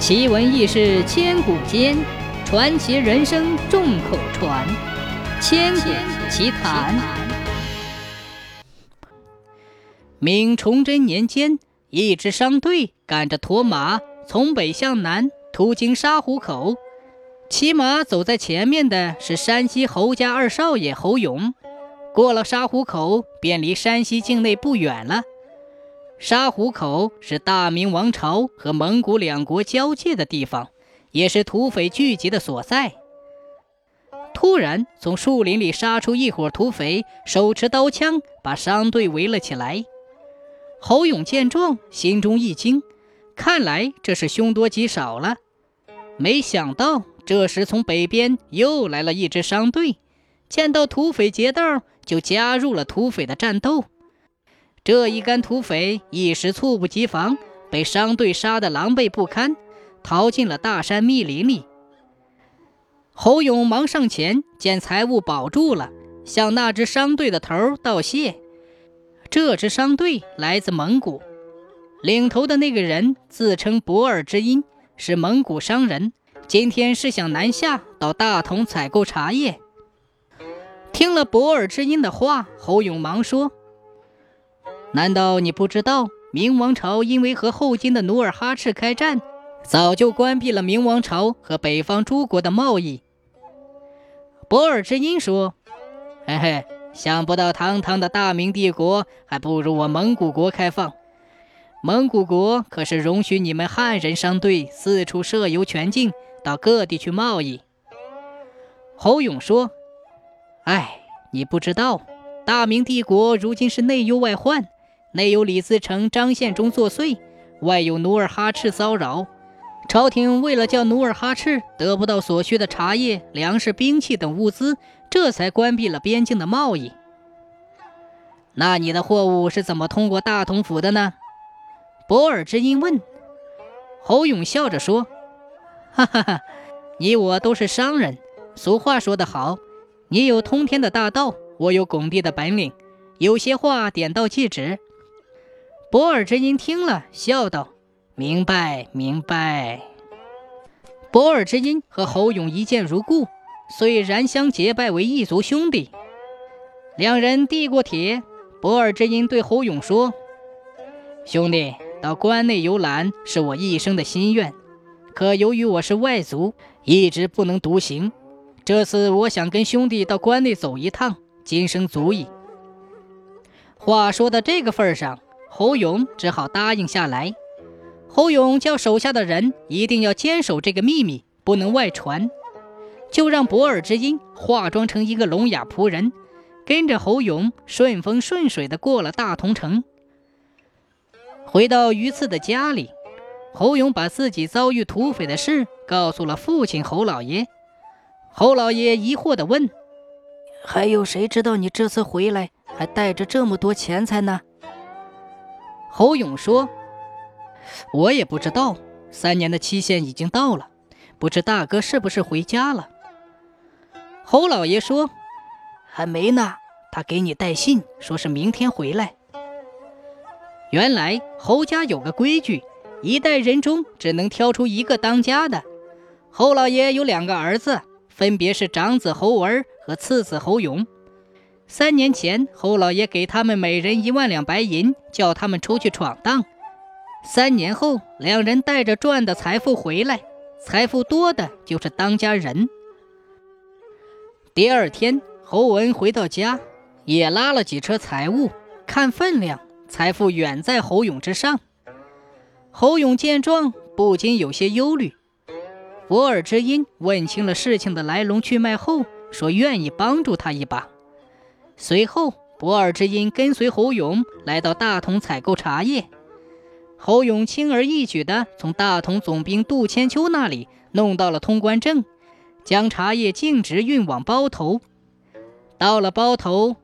奇闻异事千古间，传奇人生众口传。千古奇谈。明崇祯年间，一支商队赶着驼马从北向南，途经沙湖口。骑马走在前面的是山西侯家二少爷侯勇。过了沙湖口，便离山西境内不远了。沙湖口是大明王朝和蒙古两国交界的地方，也是土匪聚集的所在。突然，从树林里杀出一伙土匪，手持刀枪，把商队围了起来。侯勇见状，心中一惊，看来这是凶多吉少了。没想到，这时从北边又来了一支商队，见到土匪劫道，就加入了土匪的战斗。这一干土匪一时猝不及防，被商队杀得狼狈不堪，逃进了大山密林里。侯勇忙上前，见财物保住了，向那支商队的头道谢。这支商队来自蒙古，领头的那个人自称博尔之音，是蒙古商人，今天是想南下到大同采购茶叶。听了博尔之音的话，侯勇忙说。难道你不知道，明王朝因为和后金的努尔哈赤开战，早就关闭了明王朝和北方诸国的贸易？博尔之音说：“嘿嘿，想不到堂堂的大明帝国还不如我蒙古国开放。蒙古国可是容许你们汉人商队四处设游全境，到各地去贸易。”侯勇说：“哎，你不知道，大明帝国如今是内忧外患。”内有李自成、张献忠作祟，外有努尔哈赤骚扰。朝廷为了叫努尔哈赤得不到所需的茶叶、粮食、兵器等物资，这才关闭了边境的贸易。那你的货物是怎么通过大同府的呢？博尔之音问。侯勇笑着说：“哈哈哈，你我都是商人。俗话说得好，你有通天的大道，我有拱地的本领。有些话点到即止。”博尔之音听了，笑道：“明白，明白。”博尔之音和侯勇一见如故，遂燃香结拜为异族兄弟。两人递过帖，博尔之音对侯勇说：“兄弟，到关内游览是我一生的心愿，可由于我是外族，一直不能独行。这次我想跟兄弟到关内走一趟，今生足矣。”话说到这个份上。侯勇只好答应下来。侯勇叫手下的人一定要坚守这个秘密，不能外传。就让博尔之音化妆成一个聋哑仆人，跟着侯勇顺风顺水地过了大同城。回到榆次的家里，侯勇把自己遭遇土匪的事告诉了父亲侯老爷。侯老爷疑惑地问：“还有谁知道你这次回来还带着这么多钱财呢？”侯勇说：“我也不知道，三年的期限已经到了，不知大哥是不是回家了。”侯老爷说：“还没呢，他给你带信，说是明天回来。”原来侯家有个规矩，一代人中只能挑出一个当家的。侯老爷有两个儿子，分别是长子侯文和次子侯勇。三年前，侯老爷给他们每人一万两白银，叫他们出去闯荡。三年后，两人带着赚的财富回来，财富多的就是当家人。第二天，侯文回到家，也拉了几车财物，看分量，财富远在侯勇之上。侯勇见状，不禁有些忧虑。博尔之音问清了事情的来龙去脉后，说愿意帮助他一把。随后，博尔之音跟随侯勇来到大同采购茶叶。侯勇轻而易举地从大同总兵杜千秋那里弄到了通关证，将茶叶径直运往包头。到了包头，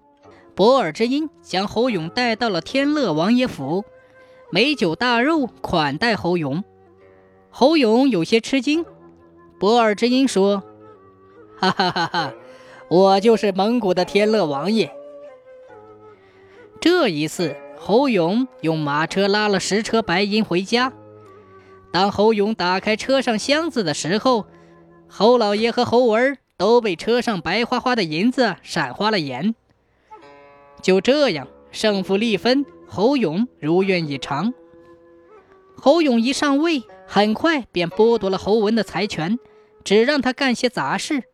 博尔之音将侯勇带到了天乐王爷府，美酒大肉款待侯勇。侯勇有些吃惊。博尔之音说：“哈哈哈哈。”我就是蒙古的天乐王爷。这一次，侯勇用马车拉了十车白银回家。当侯勇打开车上箱子的时候，侯老爷和侯文都被车上白花花的银子闪花了眼。就这样，胜负立分，侯勇如愿以偿。侯勇一上位，很快便剥夺了侯文的财权，只让他干些杂事。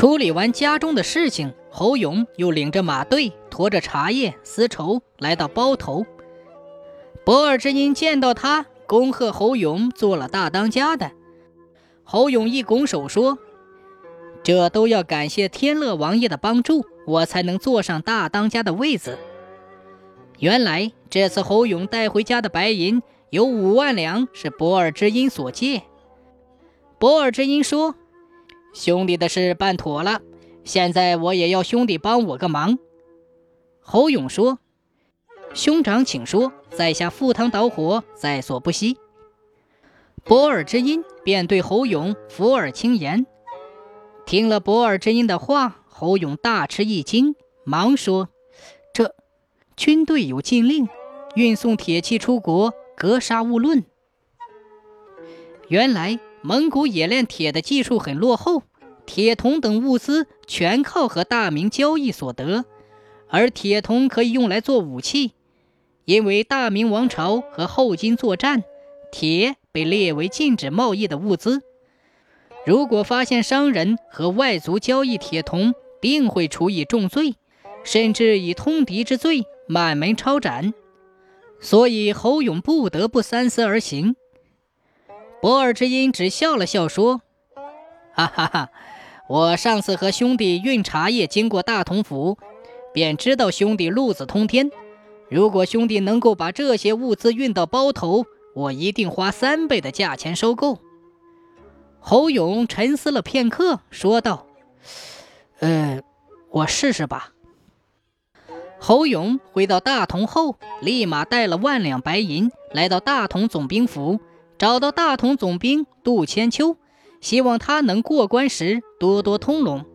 处理完家中的事情，侯勇又领着马队，驮着茶叶、丝绸，来到包头。博尔之音见到他，恭贺侯勇做了大当家的。侯勇一拱手说：“这都要感谢天乐王爷的帮助，我才能坐上大当家的位子。”原来这次侯勇带回家的白银有五万两，是博尔之音所借。博尔之音说。兄弟的事办妥了，现在我也要兄弟帮我个忙。侯勇说：“兄长请说，在下赴汤蹈火，在所不惜。”博尔之音便对侯勇俯耳轻言。听了博尔之音的话，侯勇大吃一惊，忙说：“这军队有禁令，运送铁器出国，格杀勿论。”原来。蒙古冶炼铁的技术很落后，铁铜等物资全靠和大明交易所得，而铁铜可以用来做武器。因为大明王朝和后金作战，铁被列为禁止贸易的物资。如果发现商人和外族交易铁铜，定会处以重罪，甚至以通敌之罪满门抄斩。所以侯勇不得不三思而行。博尔之音只笑了笑说：“哈哈哈，我上次和兄弟运茶叶经过大同府，便知道兄弟路子通天。如果兄弟能够把这些物资运到包头，我一定花三倍的价钱收购。”侯勇沉思了片刻，说道：“呃，我试试吧。”侯勇回到大同后，立马带了万两白银来到大同总兵府。找到大同总兵杜千秋，希望他能过关时多多通融。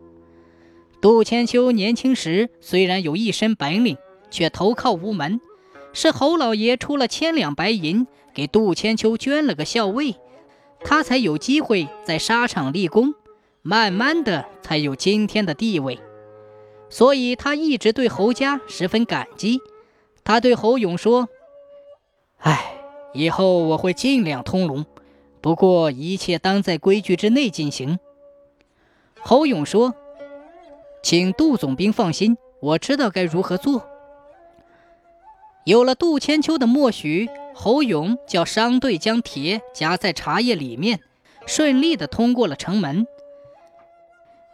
杜千秋年轻时虽然有一身本领，却投靠无门。是侯老爷出了千两白银，给杜千秋捐了个校尉，他才有机会在沙场立功，慢慢的才有今天的地位。所以他一直对侯家十分感激。他对侯勇说：“哎。”以后我会尽量通融，不过一切当在规矩之内进行。侯勇说：“请杜总兵放心，我知道该如何做。”有了杜千秋的默许，侯勇叫商队将铁夹在茶叶里面，顺利的通过了城门。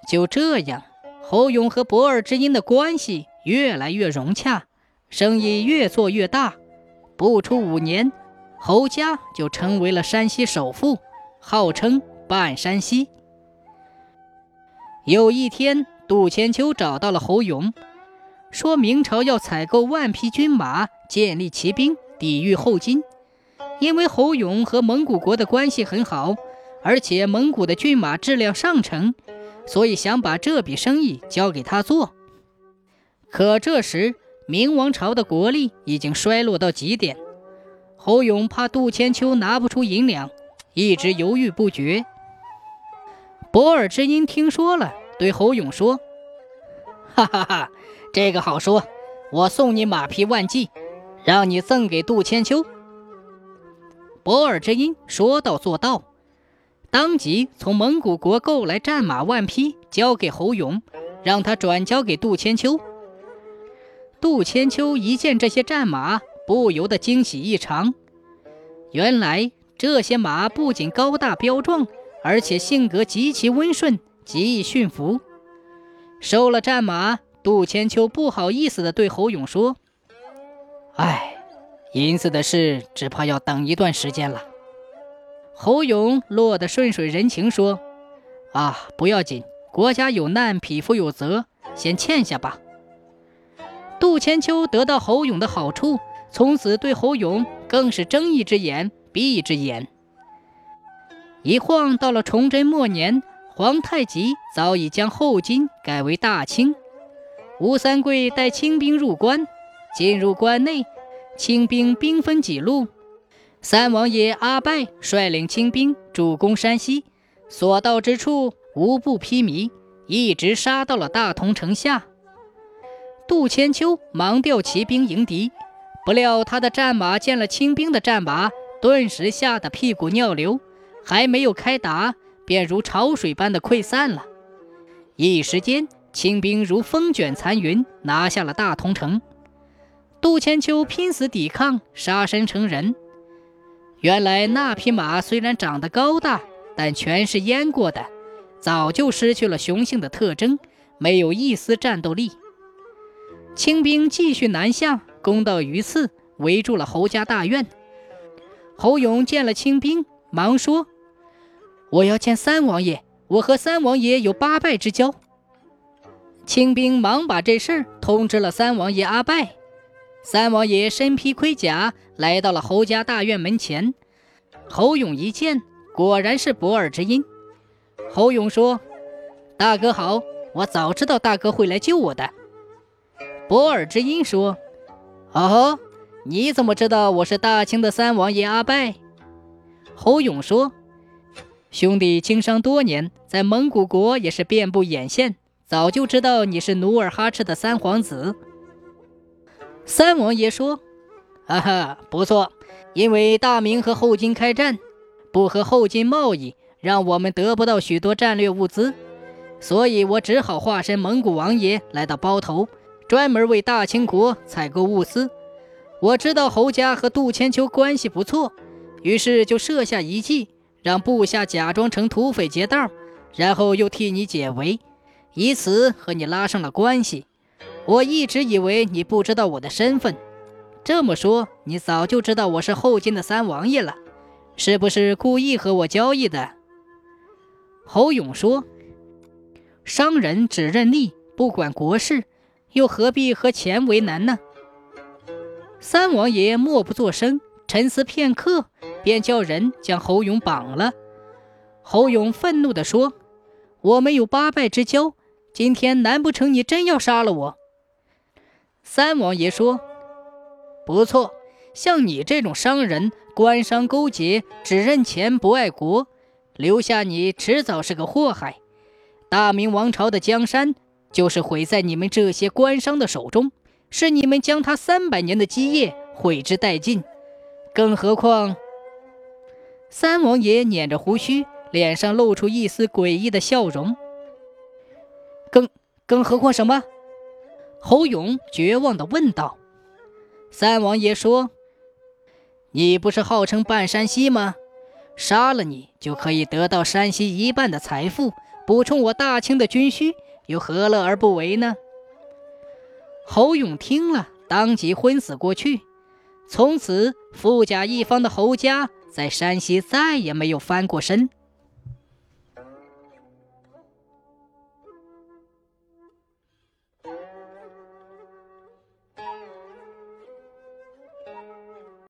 就这样，侯勇和博尔之音的关系越来越融洽，生意越做越大。不出五年。侯家就成为了山西首富，号称半山西。有一天，杜千秋找到了侯勇，说明朝要采购万匹军马，建立骑兵，抵御后金。因为侯勇和蒙古国的关系很好，而且蒙古的军马质量上乘，所以想把这笔生意交给他做。可这时，明王朝的国力已经衰落到极点。侯勇怕杜千秋拿不出银两，一直犹豫不决。博尔之音听说了，对侯勇说：“哈哈哈，这个好说，我送你马匹万骑，让你赠给杜千秋。”博尔之音说到做到，当即从蒙古国购来战马万匹，交给侯勇，让他转交给杜千秋。杜千秋一见这些战马。不由得惊喜异常。原来这些马不仅高大彪壮，而且性格极其温顺，极易驯服。收了战马，杜千秋不好意思地对侯勇说：“哎，银子的事只怕要等一段时间了。”侯勇落得顺水人情说：“啊，不要紧，国家有难，匹夫有责，先欠下吧。”杜千秋得到侯勇的好处。从此对侯勇更是睁一只眼闭一只眼。一晃到了崇祯末年，皇太极早已将后金改为大清。吴三桂带清兵入关，进入关内，清兵兵分几路，三王爷阿拜率领清兵主攻山西，所到之处无不披靡，一直杀到了大同城下。杜千秋忙调骑兵迎敌，不料他的战马见了清兵的战马，顿时吓得屁股尿流，还没有开打，便如潮水般的溃散了。一时间，清兵如风卷残云，拿下了大同城。杜千秋拼死抵抗，杀身成仁。原来那匹马虽然长得高大，但全是阉过的，早就失去了雄性的特征，没有一丝战斗力。清兵继续南下，攻到榆次，围住了侯家大院。侯勇见了清兵，忙说：“我要见三王爷，我和三王爷有八拜之交。”清兵忙把这事儿通知了三王爷阿拜。三王爷身披盔甲来到了侯家大院门前，侯勇一见，果然是博尔之音。侯勇说：“大哥好，我早知道大哥会来救我的。”博尔之音说：“哦，你怎么知道我是大清的三王爷阿拜？”侯勇说：“兄弟经商多年，在蒙古国也是遍布眼线，早就知道你是努尔哈赤的三皇子。”三王爷说：“哈哈，不错，因为大明和后金开战，不和后金贸易，让我们得不到许多战略物资，所以我只好化身蒙古王爷来到包头，专门为大清国采购物资。我知道侯家和杜千秋关系不错，于是就设下一计，让部下假装成土匪劫道，然后又替你解围，以此和你拉上了关系。”我一直以为你不知道我的身份，这么说，你早就知道我是后金的三王爷了，是不是故意和我交易的？侯勇说：“商人只认利，不管国事，又何必和钱为难呢？”三王爷默不作声，沉思片刻，便叫人将侯勇绑了。侯勇愤怒地说：“我们有八拜之交，今天难不成你真要杀了我？”三王爷说：“不错，像你这种商人，官商勾结，只认钱不爱国，留下你迟早是个祸害。大明王朝的江山就是毁在你们这些官商的手中，是你们将他三百年的基业毁之殆尽。更何况……”三王爷捻着胡须，脸上露出一丝诡异的笑容。更更何况什么？侯勇绝望地问道：“三王爷说，你不是号称半山西吗？杀了你就可以得到山西一半的财富，补充我大清的军需，又何乐而不为呢？”侯勇听了，当即昏死过去。从此，富甲一方的侯家在山西再也没有翻过身。